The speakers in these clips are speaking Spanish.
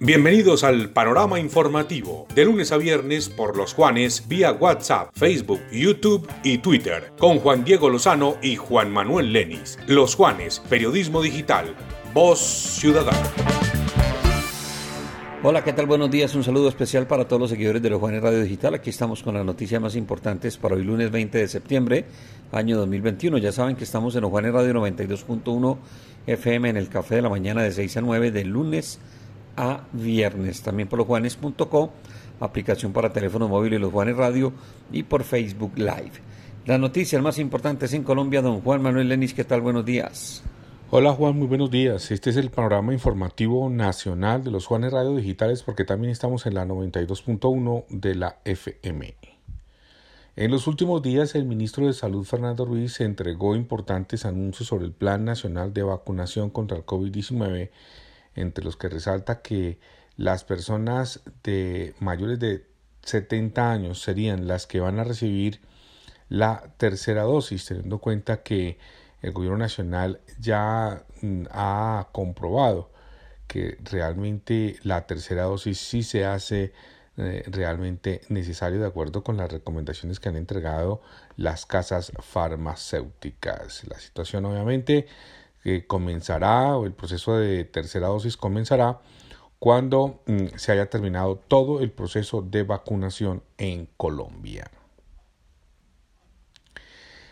Bienvenidos al panorama informativo, de lunes a viernes por los Juanes vía WhatsApp, Facebook, YouTube y Twitter, con Juan Diego Lozano y Juan Manuel Lenis. Los Juanes, Periodismo Digital, Voz Ciudadana. Hola, ¿qué tal? Buenos días. Un saludo especial para todos los seguidores de los Juanes Radio Digital. Aquí estamos con las noticias más importantes para hoy lunes 20 de septiembre, año 2021. Ya saben que estamos en los Juanes Radio 92.1 FM en el Café de la Mañana de 6 a 9 de lunes a viernes. También por losjuanes.co, aplicación para teléfono móvil y los Juanes Radio y por Facebook Live. Las noticias más importantes en Colombia, don Juan Manuel Lenis, ¿qué tal? Buenos días. Hola Juan, muy buenos días. Este es el panorama informativo nacional de los Juanes Radio Digitales porque también estamos en la 92.1 de la FM. En los últimos días el ministro de Salud Fernando Ruiz entregó importantes anuncios sobre el Plan Nacional de Vacunación contra el COVID-19, entre los que resalta que las personas de mayores de 70 años serían las que van a recibir la tercera dosis, teniendo en cuenta que el gobierno nacional ya mm, ha comprobado que realmente la tercera dosis sí se hace eh, realmente necesario de acuerdo con las recomendaciones que han entregado las casas farmacéuticas. La situación obviamente comenzará o el proceso de tercera dosis comenzará cuando mm, se haya terminado todo el proceso de vacunación en Colombia.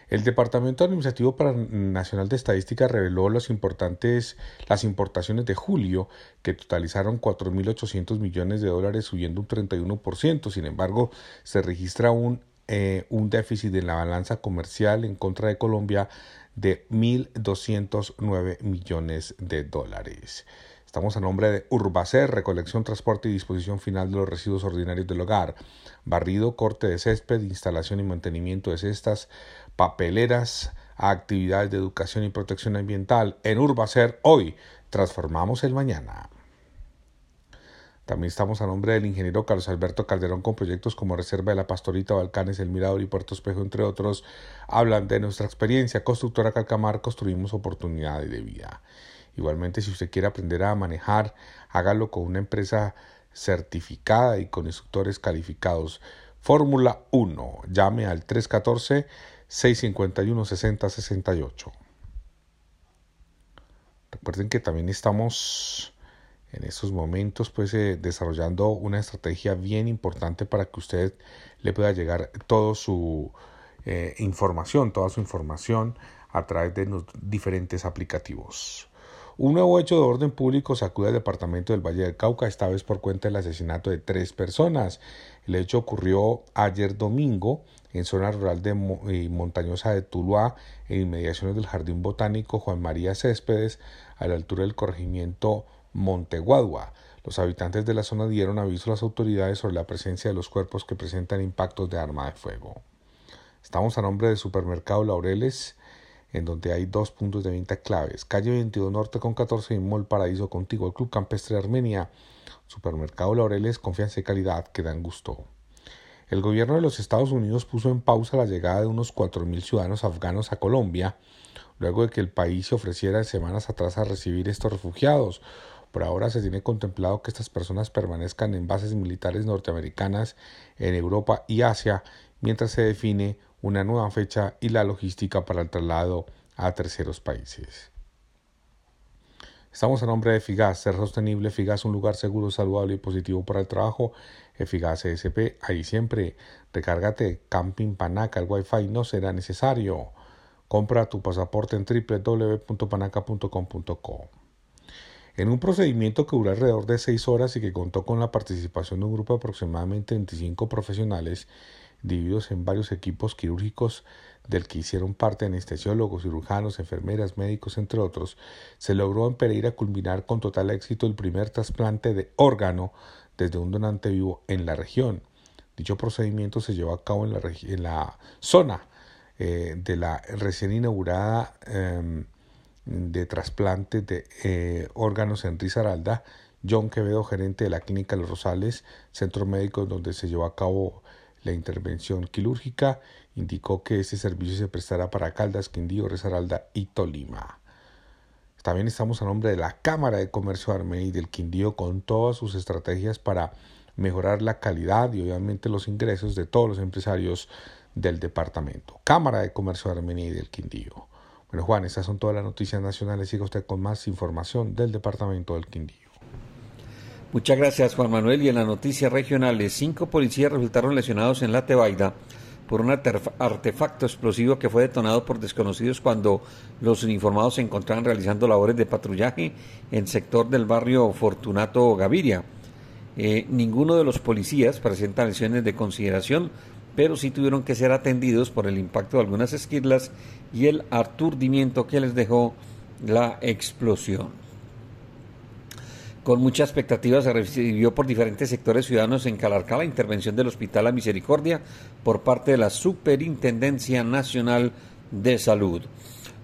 El Departamento Administrativo Nacional de Estadística reveló los importantes, las importaciones de julio, que totalizaron 4.800 millones de dólares, subiendo un 31%. Sin embargo, se registra un, eh, un déficit en la balanza comercial en contra de Colombia de 1.209 millones de dólares. Estamos a nombre de Urbacer, recolección, transporte y disposición final de los residuos ordinarios del hogar, barrido, corte de césped, instalación y mantenimiento de cestas, papeleras, actividades de educación y protección ambiental. En Urbacer, hoy transformamos el mañana. También estamos a nombre del ingeniero Carlos Alberto Calderón con proyectos como Reserva de la Pastorita, Balcanes, El Mirador y Puerto Espejo, entre otros. Hablan de nuestra experiencia. Constructora Calcamar, construimos oportunidades de vida. Igualmente, si usted quiere aprender a manejar, hágalo con una empresa certificada y con instructores calificados. Fórmula 1. Llame al 314-651-6068. Recuerden que también estamos en estos momentos pues eh, desarrollando una estrategia bien importante para que usted le pueda llegar toda su eh, información, toda su información a través de los diferentes aplicativos. Un nuevo hecho de orden público sacude al departamento del Valle del Cauca, esta vez por cuenta del asesinato de tres personas. El hecho ocurrió ayer domingo en zona rural de y montañosa de Tuluá, en inmediaciones del Jardín Botánico Juan María Céspedes, a la altura del corregimiento Monteguadua. Los habitantes de la zona dieron aviso a las autoridades sobre la presencia de los cuerpos que presentan impactos de arma de fuego. Estamos a nombre del supermercado Laureles en donde hay dos puntos de venta claves. Calle 22 Norte con 14 y Mall Paraíso contigo, el Club Campestre Armenia, Supermercado Laureles, confianza y calidad que dan gusto. El gobierno de los Estados Unidos puso en pausa la llegada de unos 4.000 ciudadanos afganos a Colombia, luego de que el país se ofreciera semanas atrás a recibir estos refugiados. Por ahora se tiene contemplado que estas personas permanezcan en bases militares norteamericanas en Europa y Asia, mientras se define una nueva fecha y la logística para el traslado a terceros países. Estamos a nombre de Figas, ser sostenible, Figas un lugar seguro, saludable y positivo para el trabajo. Figas ESP, ahí siempre. Recárgate, Camping Panaca, el Wi-Fi no será necesario. Compra tu pasaporte en www.panaca.com.co. En un procedimiento que duró alrededor de seis horas y que contó con la participación de un grupo de aproximadamente 25 profesionales, divididos en varios equipos quirúrgicos del que hicieron parte anestesiólogos, cirujanos, enfermeras, médicos, entre otros, se logró en Pereira culminar con total éxito el primer trasplante de órgano desde un donante vivo en la región. Dicho procedimiento se llevó a cabo en la, zona eh, de la recién inaugurada em, de trasplante de eh, órganos en Risaralda, John Quevedo, gerente de la Clínica Los Rosales, centro médico donde se llevó a cabo la intervención quirúrgica indicó que este servicio se prestará para Caldas, Quindío, Resaralda y Tolima. También estamos a nombre de la Cámara de Comercio de Armenia y del Quindío con todas sus estrategias para mejorar la calidad y obviamente los ingresos de todos los empresarios del departamento. Cámara de Comercio de Armenia y del Quindío. Bueno, Juan, estas son todas las noticias nacionales. Siga usted con más información del departamento del Quindío. Muchas gracias, Juan Manuel. Y en las noticias regionales, cinco policías resultaron lesionados en La Tebaida por un artefacto explosivo que fue detonado por desconocidos cuando los uniformados se encontraban realizando labores de patrullaje en el sector del barrio Fortunato Gaviria. Eh, ninguno de los policías presenta lesiones de consideración, pero sí tuvieron que ser atendidos por el impacto de algunas esquirlas y el aturdimiento que les dejó la explosión. Con mucha expectativa se recibió por diferentes sectores ciudadanos en Calarcá la intervención del Hospital La Misericordia por parte de la Superintendencia Nacional de Salud.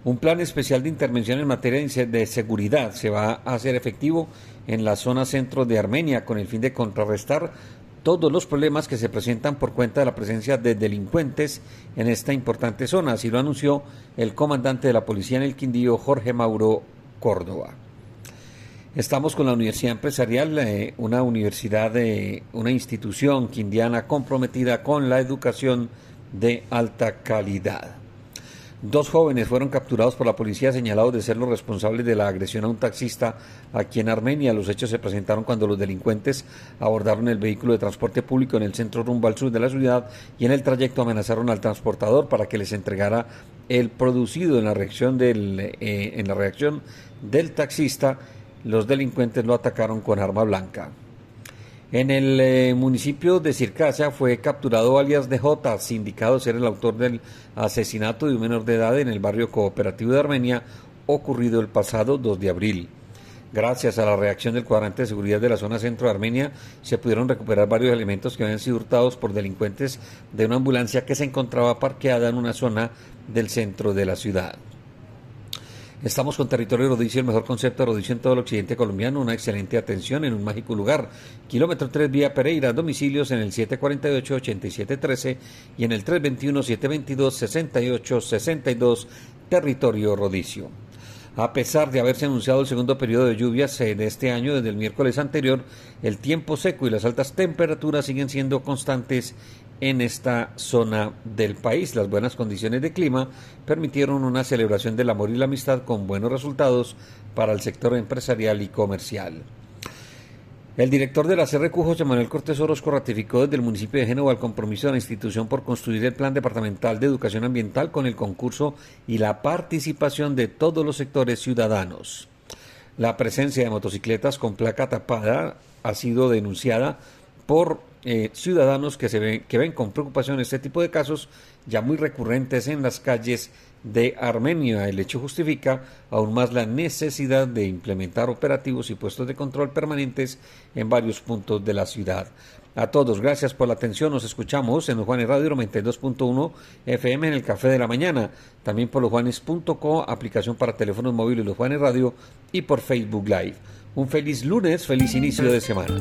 Un plan especial de intervención en materia de seguridad se va a hacer efectivo en la zona centro de Armenia con el fin de contrarrestar todos los problemas que se presentan por cuenta de la presencia de delincuentes en esta importante zona. Así lo anunció el comandante de la policía en el Quindío, Jorge Mauro Córdoba. Estamos con la Universidad Empresarial, eh, una universidad, de una institución quindiana comprometida con la educación de alta calidad. Dos jóvenes fueron capturados por la policía señalados de ser los responsables de la agresión a un taxista aquí en Armenia. Los hechos se presentaron cuando los delincuentes abordaron el vehículo de transporte público en el centro rumbo al sur de la ciudad y en el trayecto amenazaron al transportador para que les entregara el producido en la reacción del, eh, en la reacción del taxista los delincuentes lo atacaron con arma blanca. En el eh, municipio de Circasia fue capturado alias DJ, sindicado ser el autor del asesinato de un menor de edad en el barrio cooperativo de Armenia, ocurrido el pasado 2 de abril. Gracias a la reacción del cuadrante de seguridad de la zona centro de Armenia, se pudieron recuperar varios elementos que habían sido hurtados por delincuentes de una ambulancia que se encontraba parqueada en una zona del centro de la ciudad. Estamos con Territorio Rodicio, el mejor concepto de rodicio en todo el occidente colombiano, una excelente atención en un mágico lugar. Kilómetro 3 Vía Pereira, domicilios en el 748-8713 y en el 321-722-6862, Territorio Rodicio. A pesar de haberse anunciado el segundo periodo de lluvias de este año desde el miércoles anterior, el tiempo seco y las altas temperaturas siguen siendo constantes en esta zona del país. Las buenas condiciones de clima permitieron una celebración del amor y la amistad con buenos resultados para el sector empresarial y comercial. El director de la CRQ, José Manuel Cortés Orozco, ratificó desde el municipio de Génova el compromiso de la institución por construir el Plan Departamental de Educación Ambiental con el concurso y la participación de todos los sectores ciudadanos. La presencia de motocicletas con placa tapada ha sido denunciada por eh, ciudadanos que, se ven, que ven con preocupación este tipo de casos ya muy recurrentes en las calles de Armenia. El hecho justifica aún más la necesidad de implementar operativos y puestos de control permanentes en varios puntos de la ciudad. A todos, gracias por la atención. Nos escuchamos en los Juanes Radio 92.1 FM en el Café de la Mañana. También por losjuanes.co, aplicación para teléfonos móviles Los Juanes Radio y por Facebook Live. Un feliz lunes, feliz inicio de semana.